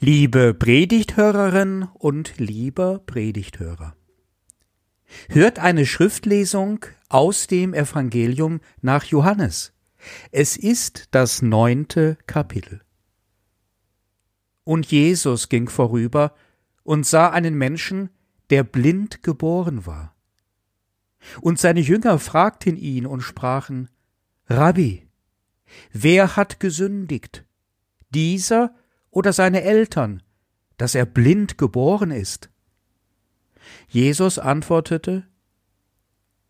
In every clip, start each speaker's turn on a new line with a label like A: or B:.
A: Liebe Predigthörerin und lieber Predigthörer. Hört eine Schriftlesung aus dem Evangelium nach Johannes. Es ist das neunte Kapitel. Und Jesus ging vorüber und sah einen Menschen, der blind geboren war. Und seine Jünger fragten ihn und sprachen, Rabbi, wer hat gesündigt, dieser oder seine Eltern, dass er blind geboren ist? Jesus antwortete,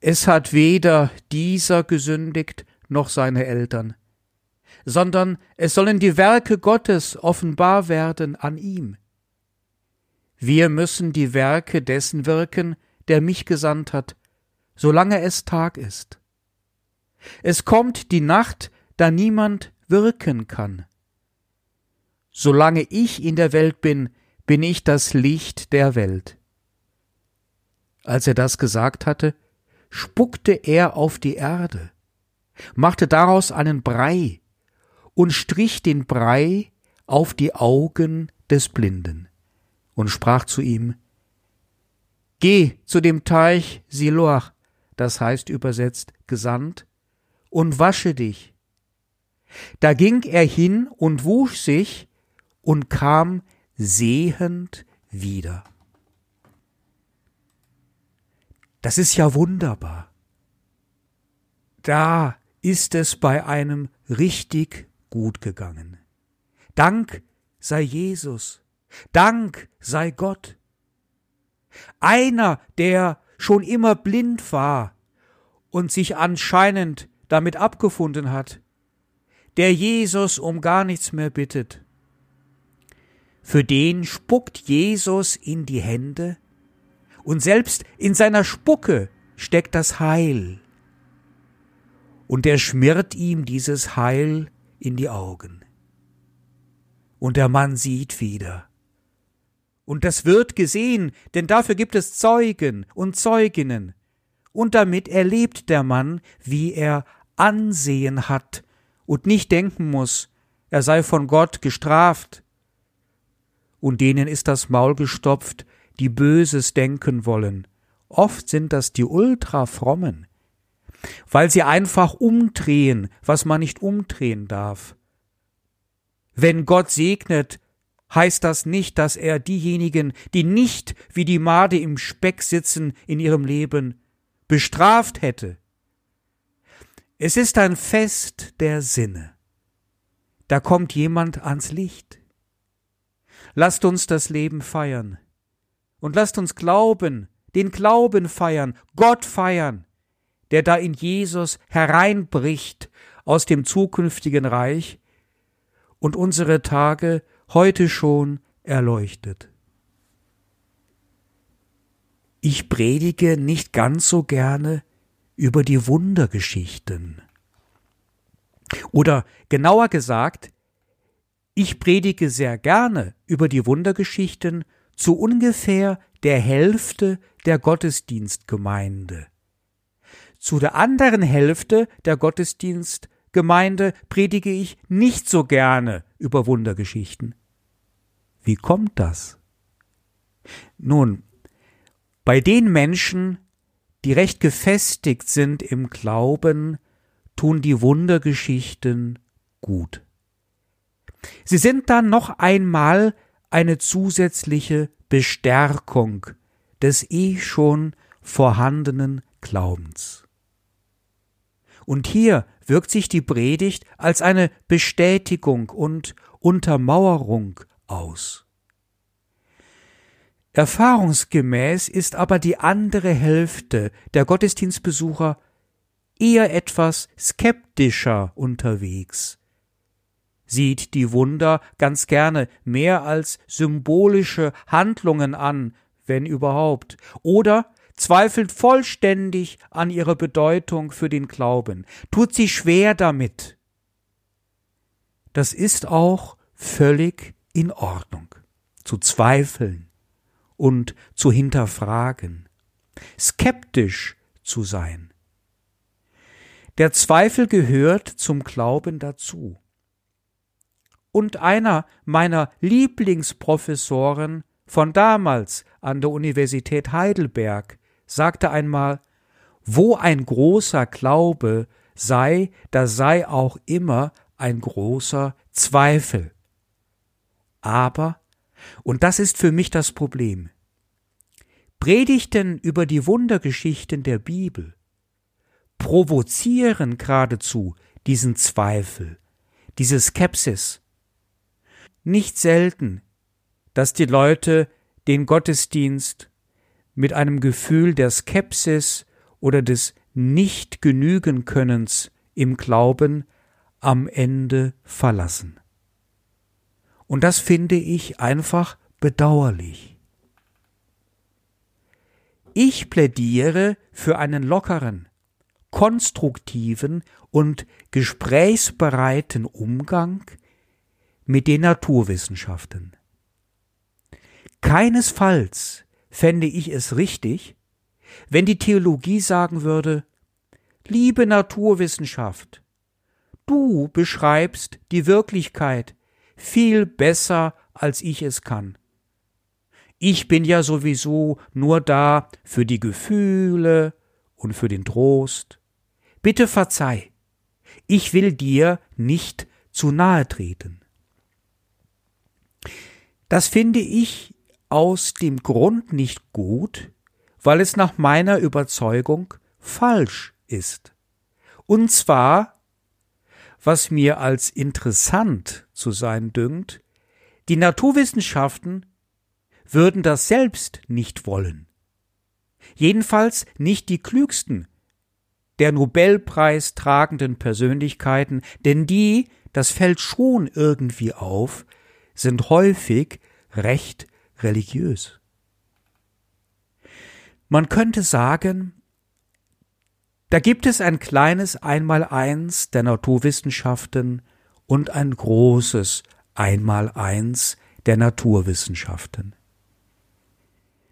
A: Es hat weder dieser gesündigt noch seine Eltern, sondern es sollen die Werke Gottes offenbar werden an ihm. Wir müssen die Werke dessen wirken, der mich gesandt hat, solange es Tag ist. Es kommt die Nacht, da niemand wirken kann. Solange ich in der Welt bin, bin ich das Licht der Welt. Als er das gesagt hatte, spuckte er auf die Erde, machte daraus einen Brei und strich den Brei auf die Augen des Blinden und sprach zu ihm, Geh zu dem Teich Siloach, das heißt übersetzt gesandt, und wasche dich. Da ging er hin und wusch sich und kam sehend wieder. Das ist ja wunderbar. Da ist es bei einem richtig gut gegangen. Dank sei Jesus, Dank sei Gott. Einer, der schon immer blind war und sich anscheinend damit abgefunden hat, der Jesus um gar nichts mehr bittet, für den spuckt Jesus in die Hände und selbst in seiner Spucke steckt das Heil. Und er schmiert ihm dieses Heil in die Augen. Und der Mann sieht wieder. Und das wird gesehen, denn dafür gibt es Zeugen und Zeuginnen. Und damit erlebt der Mann, wie er Ansehen hat und nicht denken muss, er sei von Gott gestraft, und denen ist das Maul gestopft, die Böses denken wollen. Oft sind das die Ultrafrommen, weil sie einfach umdrehen, was man nicht umdrehen darf. Wenn Gott segnet, heißt das nicht, dass er diejenigen, die nicht wie die Made im Speck sitzen in ihrem Leben, bestraft hätte. Es ist ein Fest der Sinne. Da kommt jemand ans Licht. Lasst uns das Leben feiern. Und lasst uns glauben, den Glauben feiern, Gott feiern, der da in Jesus hereinbricht aus dem zukünftigen Reich und unsere Tage heute schon erleuchtet. Ich predige nicht ganz so gerne über die Wundergeschichten. Oder genauer gesagt, ich predige sehr gerne über die Wundergeschichten zu ungefähr der Hälfte der Gottesdienstgemeinde. Zu der anderen Hälfte der Gottesdienstgemeinde predige ich nicht so gerne über Wundergeschichten. Wie kommt das? Nun, bei den Menschen, die recht gefestigt sind im Glauben, tun die Wundergeschichten gut. Sie sind dann noch einmal eine zusätzliche Bestärkung des eh schon vorhandenen Glaubens. Und hier wirkt sich die Predigt als eine Bestätigung und Untermauerung aus. Erfahrungsgemäß ist aber die andere Hälfte der Gottesdienstbesucher eher etwas skeptischer unterwegs sieht die Wunder ganz gerne mehr als symbolische Handlungen an, wenn überhaupt, oder zweifelt vollständig an ihrer Bedeutung für den Glauben, tut sich schwer damit. Das ist auch völlig in Ordnung, zu zweifeln und zu hinterfragen, skeptisch zu sein. Der Zweifel gehört zum Glauben dazu. Und einer meiner Lieblingsprofessoren von damals an der Universität Heidelberg sagte einmal, wo ein großer Glaube sei, da sei auch immer ein großer Zweifel. Aber, und das ist für mich das Problem, Predigten über die Wundergeschichten der Bibel provozieren geradezu diesen Zweifel, diese Skepsis. Nicht selten, dass die Leute den Gottesdienst mit einem Gefühl der Skepsis oder des Nicht-Genügen-Könnens im Glauben am Ende verlassen. Und das finde ich einfach bedauerlich. Ich plädiere für einen lockeren, konstruktiven und gesprächsbereiten Umgang mit den Naturwissenschaften. Keinesfalls fände ich es richtig, wenn die Theologie sagen würde, liebe Naturwissenschaft, du beschreibst die Wirklichkeit viel besser, als ich es kann. Ich bin ja sowieso nur da für die Gefühle und für den Trost. Bitte verzeih, ich will dir nicht zu nahe treten. Das finde ich aus dem Grund nicht gut, weil es nach meiner Überzeugung falsch ist. Und zwar, was mir als interessant zu sein dünkt, die Naturwissenschaften würden das selbst nicht wollen. Jedenfalls nicht die klügsten der Nobelpreis tragenden Persönlichkeiten, denn die, das fällt schon irgendwie auf, sind häufig recht religiös. Man könnte sagen, da gibt es ein kleines Einmaleins der Naturwissenschaften und ein großes Einmaleins der Naturwissenschaften.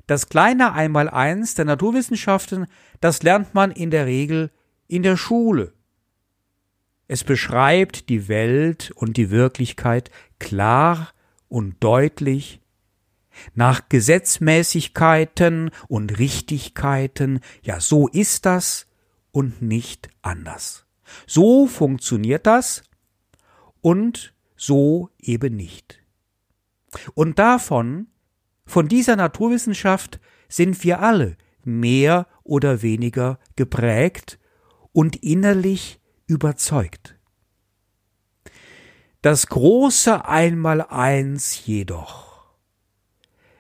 A: Das kleine Einmaleins der Naturwissenschaften, das lernt man in der Regel in der Schule. Es beschreibt die Welt und die Wirklichkeit klar und deutlich, nach Gesetzmäßigkeiten und Richtigkeiten, ja so ist das und nicht anders. So funktioniert das und so eben nicht. Und davon von dieser Naturwissenschaft sind wir alle mehr oder weniger geprägt und innerlich überzeugt. Das große Einmaleins jedoch,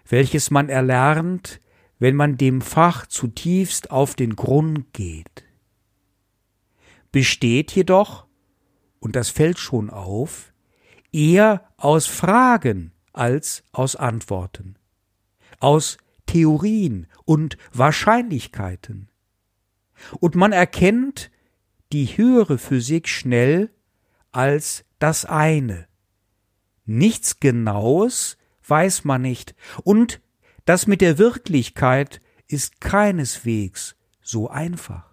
A: welches man erlernt, wenn man dem Fach zutiefst auf den Grund geht, besteht jedoch, und das fällt schon auf, eher aus Fragen als aus Antworten aus Theorien und Wahrscheinlichkeiten. Und man erkennt die höhere Physik schnell als das eine. Nichts Genaues weiß man nicht, und das mit der Wirklichkeit ist keineswegs so einfach.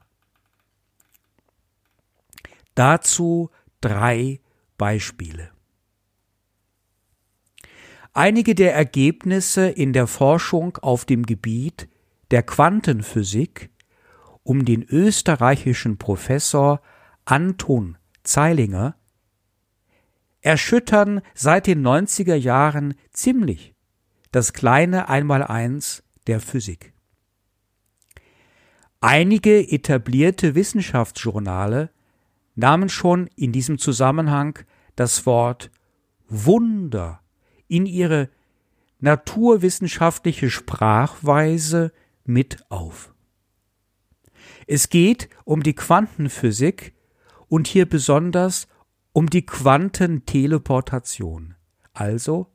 A: Dazu drei Beispiele. Einige der Ergebnisse in der Forschung auf dem Gebiet der Quantenphysik um den österreichischen Professor Anton Zeilinger erschüttern seit den 90er Jahren ziemlich das kleine Einmaleins der Physik. Einige etablierte Wissenschaftsjournale nahmen schon in diesem Zusammenhang das Wort Wunder in ihre naturwissenschaftliche Sprachweise mit auf. Es geht um die Quantenphysik und hier besonders um die Quantenteleportation, also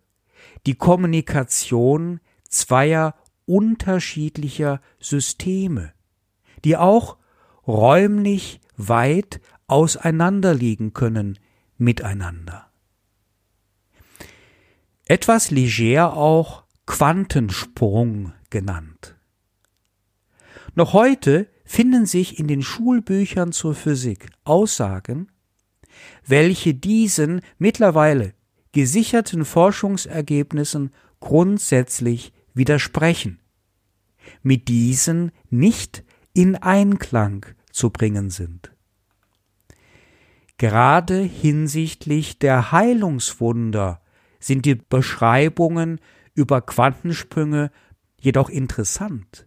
A: die Kommunikation zweier unterschiedlicher Systeme, die auch räumlich weit auseinanderliegen können miteinander etwas leger auch Quantensprung genannt. Noch heute finden sich in den Schulbüchern zur Physik Aussagen, welche diesen mittlerweile gesicherten Forschungsergebnissen grundsätzlich widersprechen, mit diesen nicht in Einklang zu bringen sind. Gerade hinsichtlich der Heilungswunder sind die Beschreibungen über Quantensprünge jedoch interessant.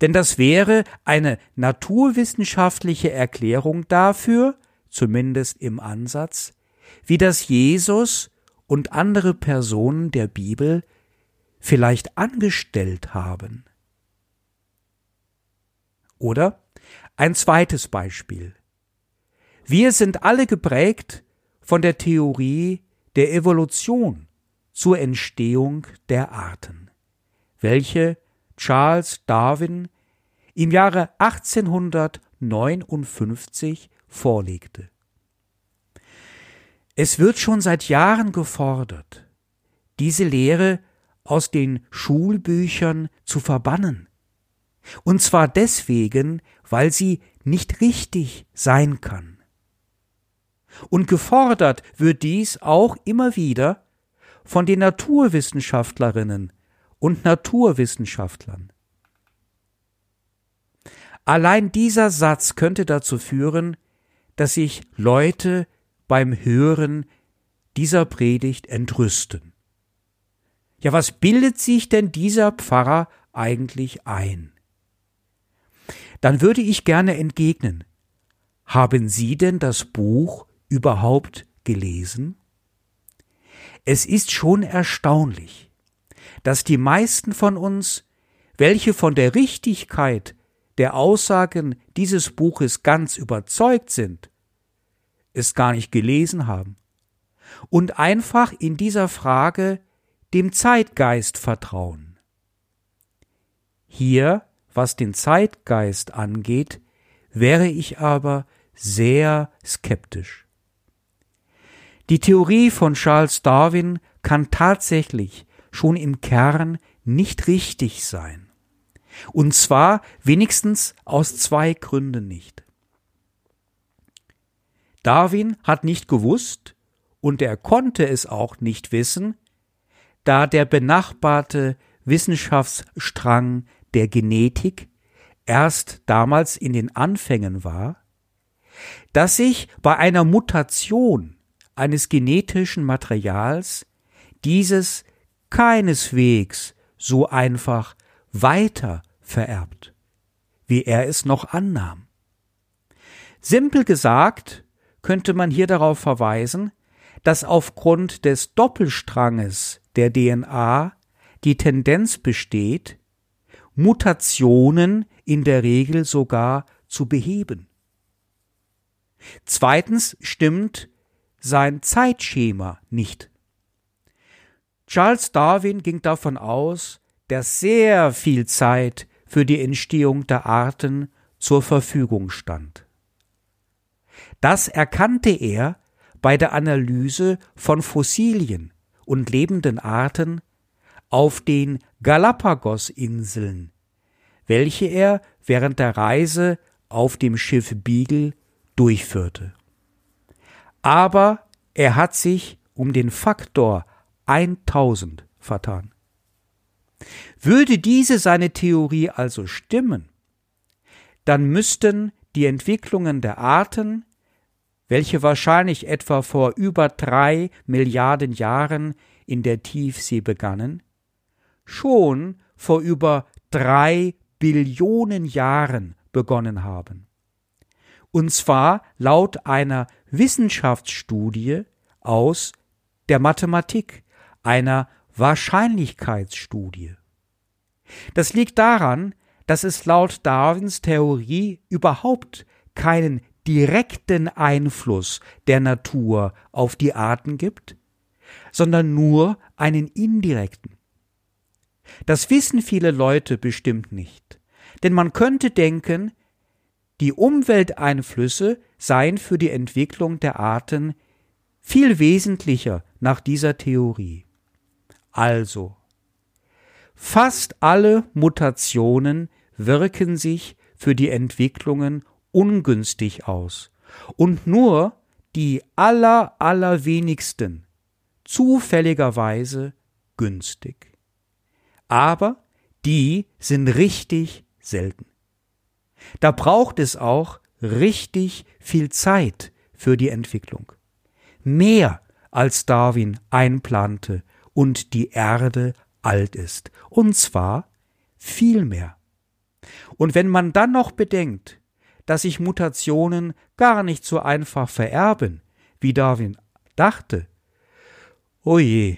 A: Denn das wäre eine naturwissenschaftliche Erklärung dafür, zumindest im Ansatz, wie das Jesus und andere Personen der Bibel vielleicht angestellt haben. Oder ein zweites Beispiel. Wir sind alle geprägt von der Theorie der Evolution zur Entstehung der Arten, welche Charles Darwin im Jahre 1859 vorlegte. Es wird schon seit Jahren gefordert, diese Lehre aus den Schulbüchern zu verbannen. Und zwar deswegen, weil sie nicht richtig sein kann. Und gefordert wird dies auch immer wieder von den Naturwissenschaftlerinnen und Naturwissenschaftlern. Allein dieser Satz könnte dazu führen, dass sich Leute beim Hören dieser Predigt entrüsten. Ja, was bildet sich denn dieser Pfarrer eigentlich ein? Dann würde ich gerne entgegnen, haben Sie denn das Buch überhaupt gelesen? Es ist schon erstaunlich, dass die meisten von uns, welche von der Richtigkeit der Aussagen dieses Buches ganz überzeugt sind, es gar nicht gelesen haben und einfach in dieser Frage dem Zeitgeist vertrauen. Hier, was den Zeitgeist angeht, wäre ich aber sehr skeptisch. Die Theorie von Charles Darwin kann tatsächlich schon im Kern nicht richtig sein. Und zwar wenigstens aus zwei Gründen nicht. Darwin hat nicht gewusst, und er konnte es auch nicht wissen, da der benachbarte Wissenschaftsstrang der Genetik erst damals in den Anfängen war, dass sich bei einer Mutation eines genetischen Materials dieses keineswegs so einfach weiter vererbt, wie er es noch annahm. Simpel gesagt könnte man hier darauf verweisen, dass aufgrund des Doppelstranges der DNA die Tendenz besteht, Mutationen in der Regel sogar zu beheben. Zweitens stimmt sein Zeitschema nicht. Charles Darwin ging davon aus, dass sehr viel Zeit für die Entstehung der Arten zur Verfügung stand. Das erkannte er bei der Analyse von Fossilien und lebenden Arten auf den Galapagos-Inseln, welche er während der Reise auf dem Schiff Beagle durchführte. Aber er hat sich um den Faktor 1000 vertan. Würde diese seine Theorie also stimmen, dann müssten die Entwicklungen der Arten, welche wahrscheinlich etwa vor über drei Milliarden Jahren in der Tiefsee begannen, schon vor über drei Billionen Jahren begonnen haben. Und zwar laut einer Wissenschaftsstudie aus der Mathematik, einer Wahrscheinlichkeitsstudie. Das liegt daran, dass es laut Darwins Theorie überhaupt keinen direkten Einfluss der Natur auf die Arten gibt, sondern nur einen indirekten. Das wissen viele Leute bestimmt nicht, denn man könnte denken, die Umwelteinflüsse seien für die Entwicklung der Arten viel wesentlicher nach dieser Theorie. Also, fast alle Mutationen wirken sich für die Entwicklungen ungünstig aus und nur die aller allerwenigsten zufälligerweise günstig. Aber die sind richtig selten. Da braucht es auch richtig viel Zeit für die Entwicklung. Mehr als Darwin einplante und die Erde alt ist. Und zwar viel mehr. Und wenn man dann noch bedenkt, dass sich Mutationen gar nicht so einfach vererben, wie Darwin dachte, oje,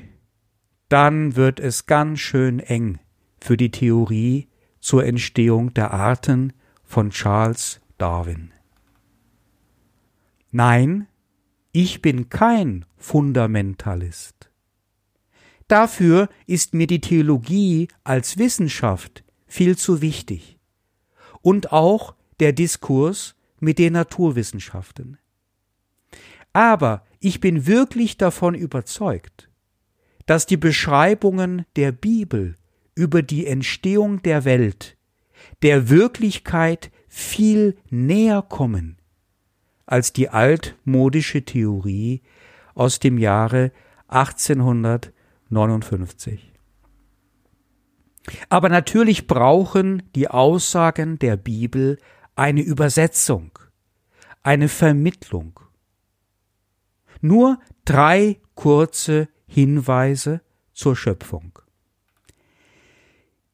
A: dann wird es ganz schön eng für die Theorie zur Entstehung der Arten von Charles Darwin. Nein, ich bin kein Fundamentalist. Dafür ist mir die Theologie als Wissenschaft viel zu wichtig und auch der Diskurs mit den Naturwissenschaften. Aber ich bin wirklich davon überzeugt, dass die Beschreibungen der Bibel über die Entstehung der Welt der Wirklichkeit viel näher kommen als die altmodische Theorie aus dem Jahre 1859. Aber natürlich brauchen die Aussagen der Bibel eine Übersetzung, eine Vermittlung. Nur drei kurze Hinweise zur Schöpfung.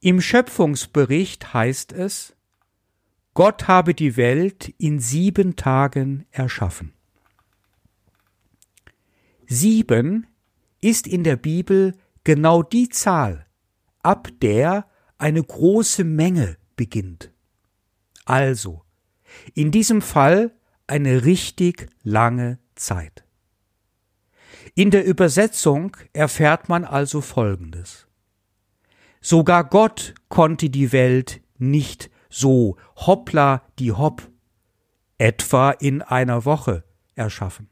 A: Im Schöpfungsbericht heißt es, Gott habe die Welt in sieben Tagen erschaffen. Sieben ist in der Bibel genau die Zahl, ab der eine große Menge beginnt. Also, in diesem Fall eine richtig lange Zeit. In der Übersetzung erfährt man also Folgendes. Sogar Gott konnte die Welt nicht so hoppla die hopp etwa in einer Woche erschaffen.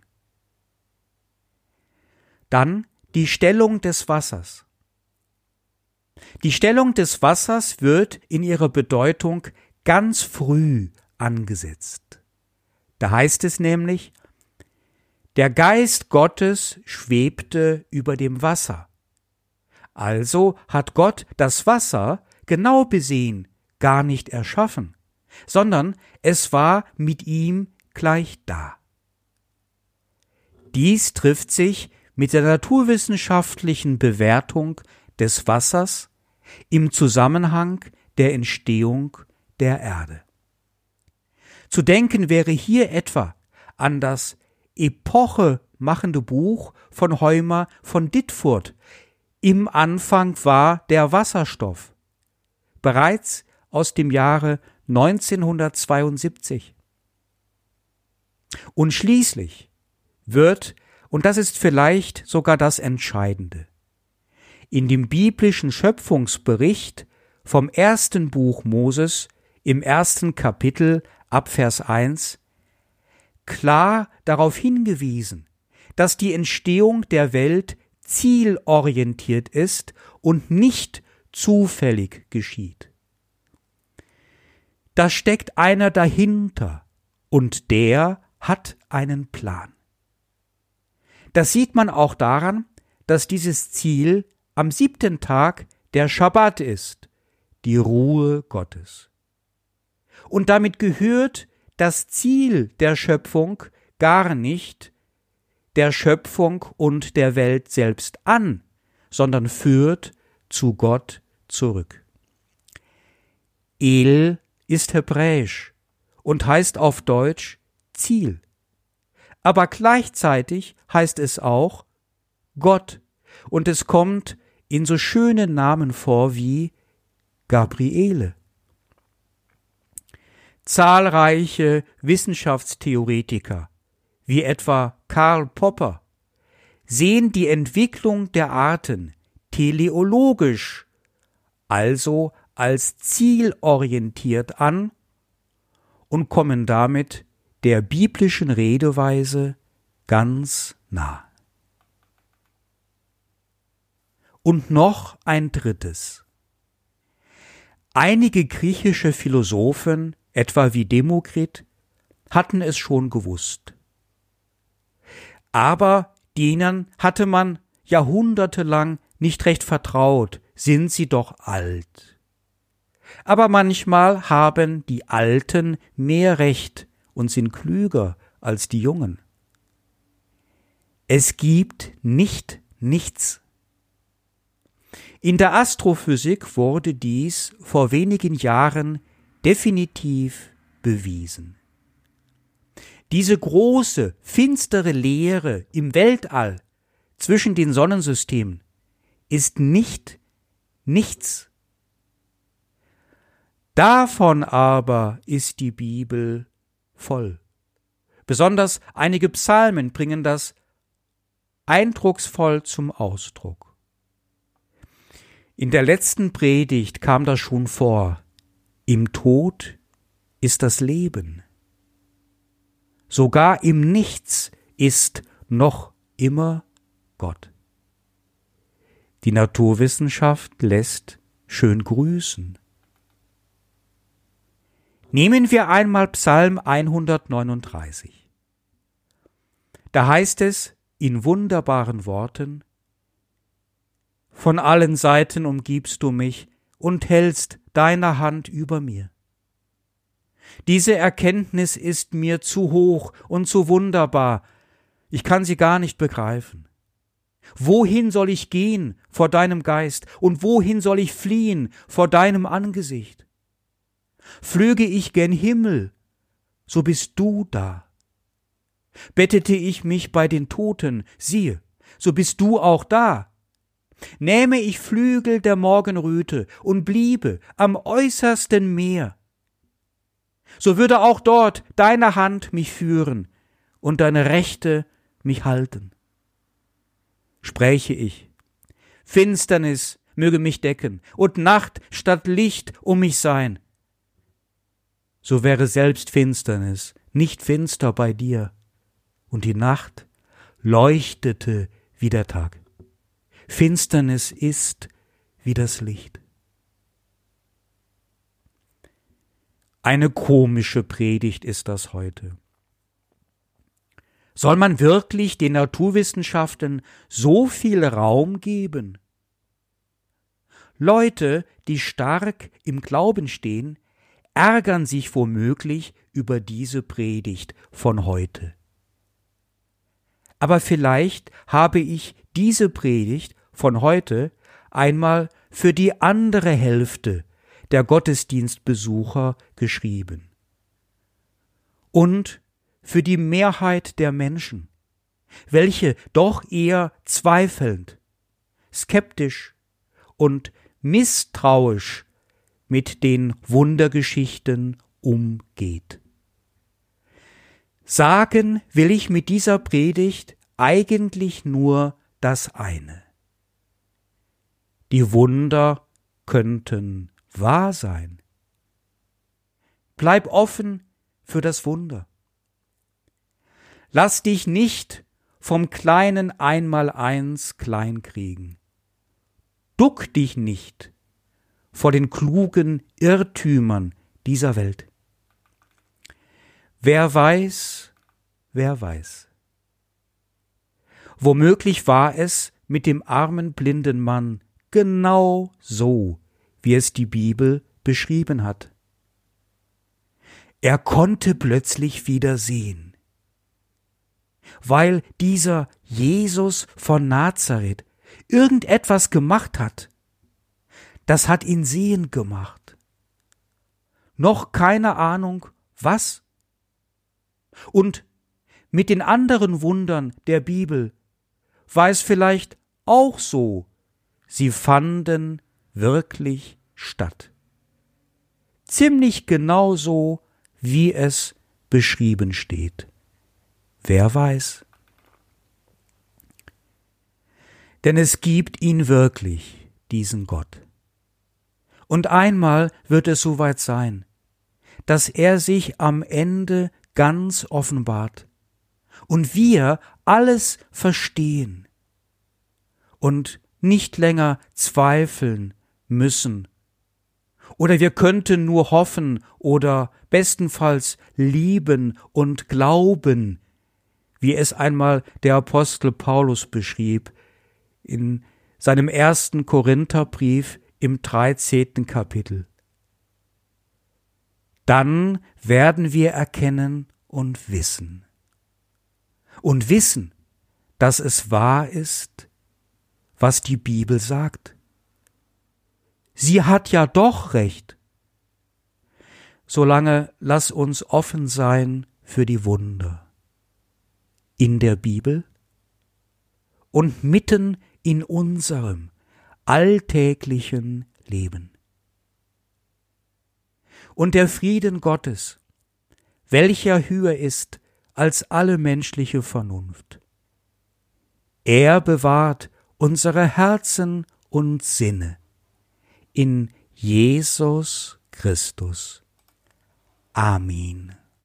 A: Dann die Stellung des Wassers. Die Stellung des Wassers wird in ihrer Bedeutung ganz früh angesetzt. Da heißt es nämlich, der Geist Gottes schwebte über dem Wasser. Also hat Gott das Wasser genau besehen gar nicht erschaffen, sondern es war mit ihm gleich da. Dies trifft sich mit der naturwissenschaftlichen Bewertung des Wassers im Zusammenhang der Entstehung der Erde. Zu denken wäre hier etwa an das epochemachende Buch von Heumer von Dittfurt. Im Anfang war der Wasserstoff. Bereits aus dem Jahre 1972. Und schließlich wird, und das ist vielleicht sogar das Entscheidende, in dem biblischen Schöpfungsbericht vom ersten Buch Moses im ersten Kapitel ab Vers 1 klar darauf hingewiesen, dass die Entstehung der Welt zielorientiert ist und nicht zufällig geschieht. Da steckt einer dahinter und der hat einen Plan. Das sieht man auch daran, dass dieses Ziel am siebten Tag der Schabbat ist, die Ruhe Gottes. Und damit gehört das Ziel der Schöpfung gar nicht der Schöpfung und der Welt selbst an, sondern führt zu Gott zurück. El ist hebräisch und heißt auf Deutsch Ziel. Aber gleichzeitig heißt es auch Gott und es kommt in so schönen Namen vor wie Gabriele. Zahlreiche Wissenschaftstheoretiker, wie etwa Karl Popper, sehen die Entwicklung der Arten teleologisch, also als zielorientiert an und kommen damit der biblischen Redeweise ganz nah. Und noch ein drittes. Einige griechische Philosophen etwa wie Demokrit, hatten es schon gewusst. Aber denen hatte man jahrhundertelang nicht recht vertraut, sind sie doch alt. Aber manchmal haben die Alten mehr Recht und sind klüger als die Jungen. Es gibt nicht nichts. In der Astrophysik wurde dies vor wenigen Jahren definitiv bewiesen. Diese große, finstere Leere im Weltall zwischen den Sonnensystemen ist nicht nichts. Davon aber ist die Bibel voll. Besonders einige Psalmen bringen das eindrucksvoll zum Ausdruck. In der letzten Predigt kam das schon vor. Im Tod ist das Leben. Sogar im Nichts ist noch immer Gott. Die Naturwissenschaft lässt schön grüßen. Nehmen wir einmal Psalm 139. Da heißt es in wunderbaren Worten, Von allen Seiten umgibst du mich und hältst deine Hand über mir. Diese Erkenntnis ist mir zu hoch und zu wunderbar, ich kann sie gar nicht begreifen. Wohin soll ich gehen vor deinem Geist und wohin soll ich fliehen vor deinem Angesicht? Flöge ich gen Himmel, so bist du da. Bettete ich mich bei den Toten, siehe, so bist du auch da. Nähme ich Flügel der Morgenröte und bliebe am äußersten Meer, so würde auch dort deine Hand mich führen und deine Rechte mich halten. Spräche ich, Finsternis möge mich decken und Nacht statt Licht um mich sein, so wäre selbst Finsternis nicht finster bei dir, und die Nacht leuchtete wie der Tag. Finsternis ist wie das Licht. Eine komische Predigt ist das heute. Soll man wirklich den Naturwissenschaften so viel Raum geben? Leute, die stark im Glauben stehen, ärgern sich womöglich über diese Predigt von heute. Aber vielleicht habe ich diese Predigt von heute einmal für die andere Hälfte der Gottesdienstbesucher geschrieben. Und für die Mehrheit der Menschen, welche doch eher zweifelnd, skeptisch und misstrauisch mit den Wundergeschichten umgeht. Sagen will ich mit dieser Predigt eigentlich nur das eine. Die Wunder könnten wahr sein. Bleib offen für das Wunder. Lass dich nicht vom kleinen Einmaleins kleinkriegen. Duck dich nicht vor den klugen Irrtümern dieser Welt. Wer weiß, wer weiß. Womöglich war es mit dem armen blinden Mann genau so, wie es die Bibel beschrieben hat. Er konnte plötzlich wieder sehen, weil dieser Jesus von Nazareth irgendetwas gemacht hat. Das hat ihn sehen gemacht. Noch keine Ahnung, was. Und mit den anderen Wundern der Bibel war es vielleicht auch so. Sie fanden wirklich statt. Ziemlich genau so, wie es beschrieben steht. Wer weiß? Denn es gibt ihn wirklich, diesen Gott. Und einmal wird es soweit sein, dass er sich am Ende ganz offenbart und wir alles verstehen und nicht länger zweifeln müssen. Oder wir könnten nur hoffen oder bestenfalls lieben und glauben, wie es einmal der Apostel Paulus beschrieb in seinem ersten Korintherbrief im 13. Kapitel. Dann werden wir erkennen und wissen. Und wissen, dass es wahr ist, was die Bibel sagt. Sie hat ja doch recht. Solange lass uns offen sein für die Wunder. In der Bibel und mitten in unserem alltäglichen Leben. Und der Frieden Gottes, welcher höher ist als alle menschliche Vernunft. Er bewahrt unsere Herzen und Sinne in Jesus Christus. Amen.